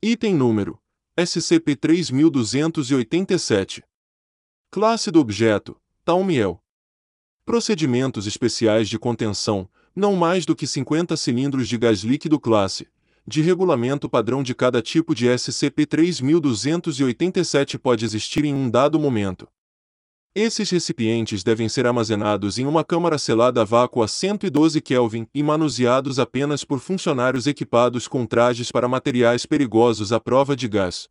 Item número SCP-3287. Classe do objeto: Talmiel. Procedimentos especiais de contenção: não mais do que 50 cilindros de gás líquido classe. De regulamento padrão de cada tipo de SCP-3287 pode existir em um dado momento. Esses recipientes devem ser armazenados em uma câmara selada a vácuo a 112 Kelvin e manuseados apenas por funcionários equipados com trajes para materiais perigosos à prova de gás.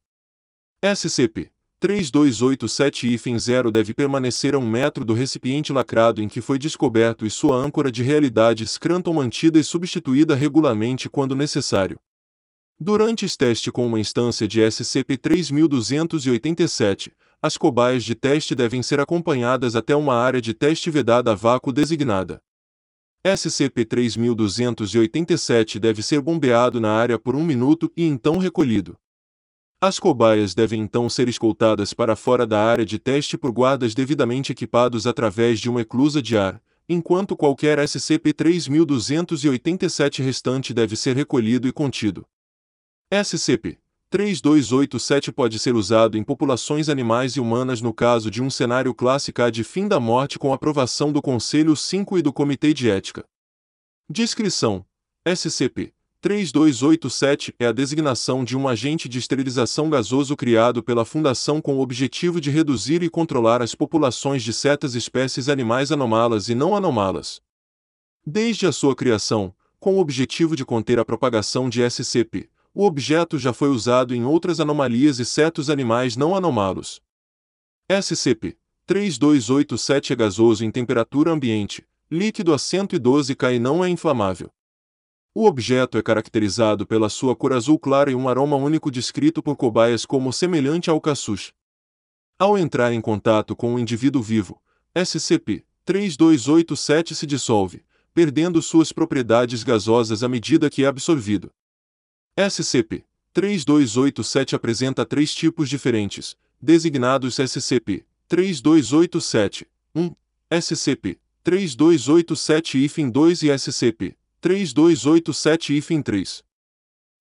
SCP 3287-0 deve permanecer a um metro do recipiente lacrado em que foi descoberto e sua âncora de realidade Scranton mantida e substituída regularmente quando necessário. Durante este teste com uma instância de SCP-3287, as cobaias de teste devem ser acompanhadas até uma área de teste vedada a vácuo designada. SCP-3287 deve ser bombeado na área por um minuto e então recolhido. As cobaias devem então ser escoltadas para fora da área de teste por guardas devidamente equipados através de uma eclusa de ar, enquanto qualquer SCP-3287 restante deve ser recolhido e contido. SCP 3287 pode ser usado em populações animais e humanas no caso de um cenário clássico de fim da morte com aprovação do Conselho 5 e do Comitê de Ética. Descrição: SCP 3287 é a designação de um agente de esterilização gasoso criado pela Fundação com o objetivo de reduzir e controlar as populações de certas espécies animais anomalas e não anomalas. Desde a sua criação, com o objetivo de conter a propagação de SCP, o objeto já foi usado em outras anomalias e certos animais não anomalos. SCP 3287 é gasoso em temperatura ambiente, líquido a 112 K e não é inflamável. O objeto é caracterizado pela sua cor azul clara e um aroma único descrito por cobaias como semelhante ao caçuche. Ao entrar em contato com o indivíduo vivo, SCP 3287 se dissolve, perdendo suas propriedades gasosas à medida que é absorvido. SCP-3287 apresenta três tipos diferentes, designados SCP-3287-1, SCP-3287-2 e SCP-3287-3.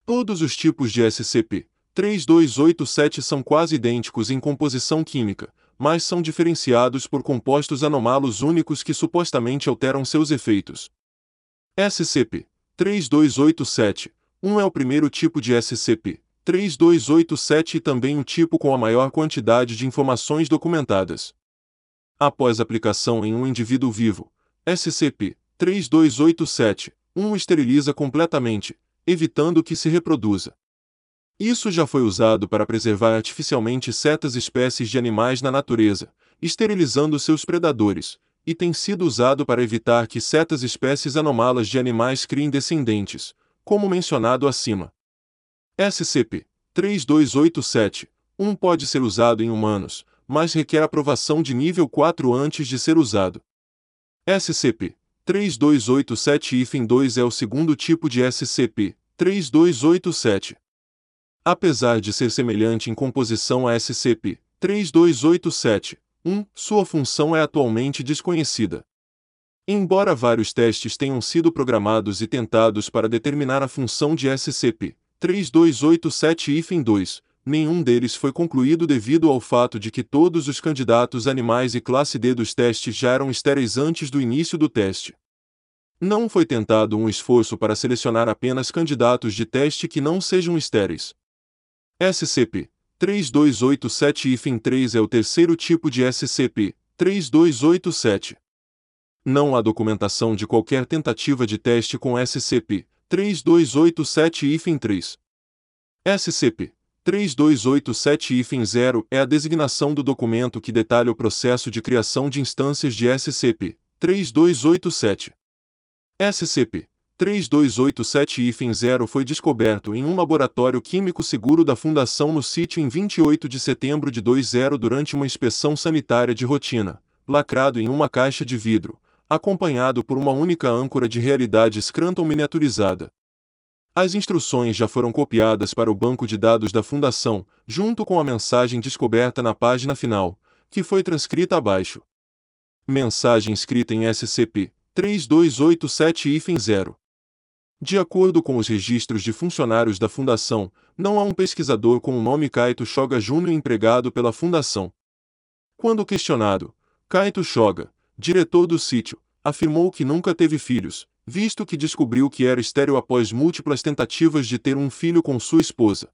Todos os tipos de SCP-3287 são quase idênticos em composição química, mas são diferenciados por compostos anomalos únicos que supostamente alteram seus efeitos. SCP-3287 1 é o primeiro tipo de SCP, 3287 e também o tipo com a maior quantidade de informações documentadas. Após aplicação em um indivíduo vivo, SCP 3287 1 o esteriliza completamente, evitando que se reproduza. Isso já foi usado para preservar artificialmente certas espécies de animais na natureza, esterilizando seus predadores, e tem sido usado para evitar que certas espécies anomalas de animais criem descendentes, como mencionado acima. SCP-3287-1 pode ser usado em humanos, mas requer aprovação de nível 4 antes de ser usado. SCP-3287-2 é o segundo tipo de SCP-3287. Apesar de ser semelhante em composição a SCP-3287-1, sua função é atualmente desconhecida. Embora vários testes tenham sido programados e tentados para determinar a função de SCP-3287-2, nenhum deles foi concluído devido ao fato de que todos os candidatos animais e classe D dos testes já eram estéreis antes do início do teste. Não foi tentado um esforço para selecionar apenas candidatos de teste que não sejam estéreis. SCP-3287-3 é o terceiro tipo de SCP-3287 não há documentação de qualquer tentativa de teste com SCP-3287-3. SCP-3287-0 é a designação do documento que detalha o processo de criação de instâncias de SCP-3287. SCP-3287-0 foi descoberto em um laboratório químico seguro da Fundação no sítio em 28 de setembro de 20 durante uma inspeção sanitária de rotina, lacrado em uma caixa de vidro, acompanhado por uma única âncora de realidade Scranton miniaturizada. As instruções já foram copiadas para o banco de dados da Fundação, junto com a mensagem descoberta na página final, que foi transcrita abaixo. Mensagem escrita em SCP-3287-0 De acordo com os registros de funcionários da Fundação, não há um pesquisador com o nome Kaito Shoga Jr. empregado pela Fundação. Quando questionado, Kaito Shoga, diretor do sítio, afirmou que nunca teve filhos, visto que descobriu que era estéril após múltiplas tentativas de ter um filho com sua esposa.